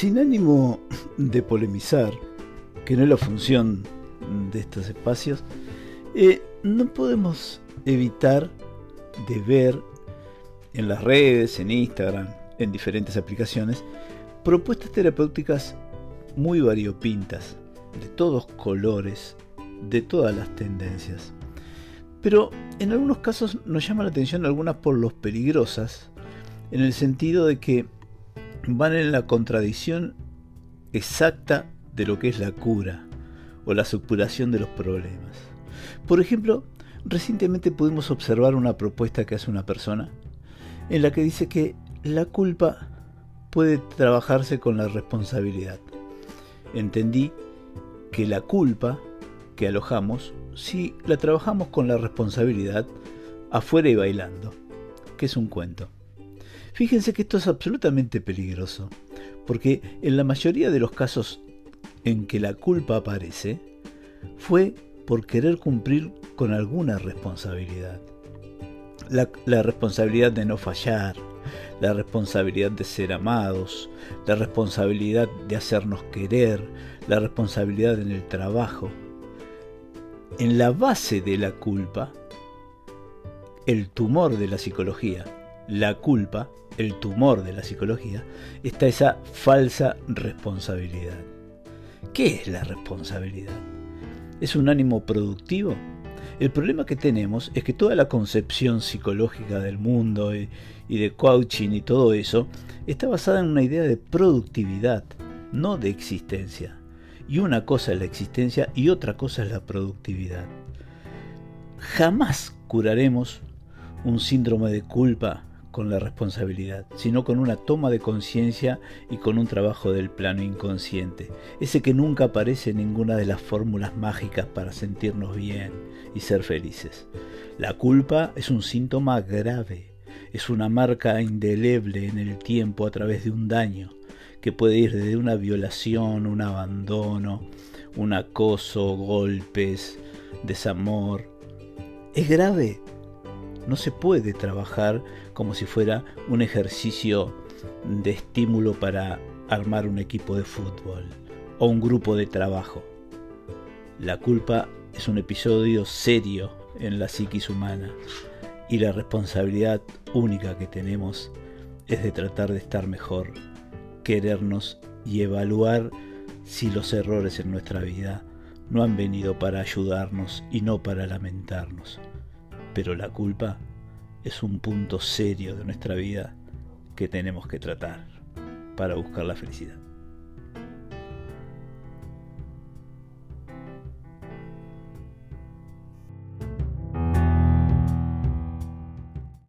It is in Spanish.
Sin ánimo de polemizar, que no es la función de estos espacios, eh, no podemos evitar de ver en las redes, en Instagram, en diferentes aplicaciones, propuestas terapéuticas muy variopintas, de todos colores, de todas las tendencias. Pero en algunos casos nos llama la atención algunas por los peligrosas, en el sentido de que van en la contradicción exacta de lo que es la cura o la superación de los problemas. Por ejemplo, recientemente pudimos observar una propuesta que hace una persona en la que dice que la culpa puede trabajarse con la responsabilidad. Entendí que la culpa que alojamos, si la trabajamos con la responsabilidad, afuera y bailando, que es un cuento. Fíjense que esto es absolutamente peligroso, porque en la mayoría de los casos en que la culpa aparece, fue por querer cumplir con alguna responsabilidad. La, responsabilidad de no fallar, la responsabilidad de ser amados, la responsabilidad de hacernos querer, la responsabilidad en el trabajo. En la base de la culpa, el tumor de la psicología, la culpa, el tumor de la psicología, está esa falsa responsabilidad. ¿Qué es la responsabilidad? ¿Es un ánimo productivo? El problema que tenemos es que toda la concepción psicológica del mundo y, de coaching y todo eso está basada en una idea de productividad, no de existencia. Y una cosa es la existencia y otra cosa es la productividad. Jamás curaremos un síndrome de culpa con la responsabilidad, sino con una toma de conciencia y con un trabajo del plano inconsciente, ese que nunca aparece en ninguna de las fórmulas mágicas para sentirnos bien y ser felices. La culpa es un síntoma grave, es una marca indeleble en el tiempo a través de un daño, que puede ir desde una violación, un abandono, un acoso, golpes, desamor. Es grave no se puede trabajar como si fuera un ejercicio de estímulo para armar un equipo de fútbol o un grupo de trabajo. La culpa es un episodio serio en la psiquis humana y la responsabilidad única que tenemos es de tratar de estar mejor, querernos y evaluar si los errores en nuestra vida no han venido para ayudarnos y no para lamentarnos pero la culpa es un punto serio de nuestra vida que tenemos que tratar para buscar la felicidad.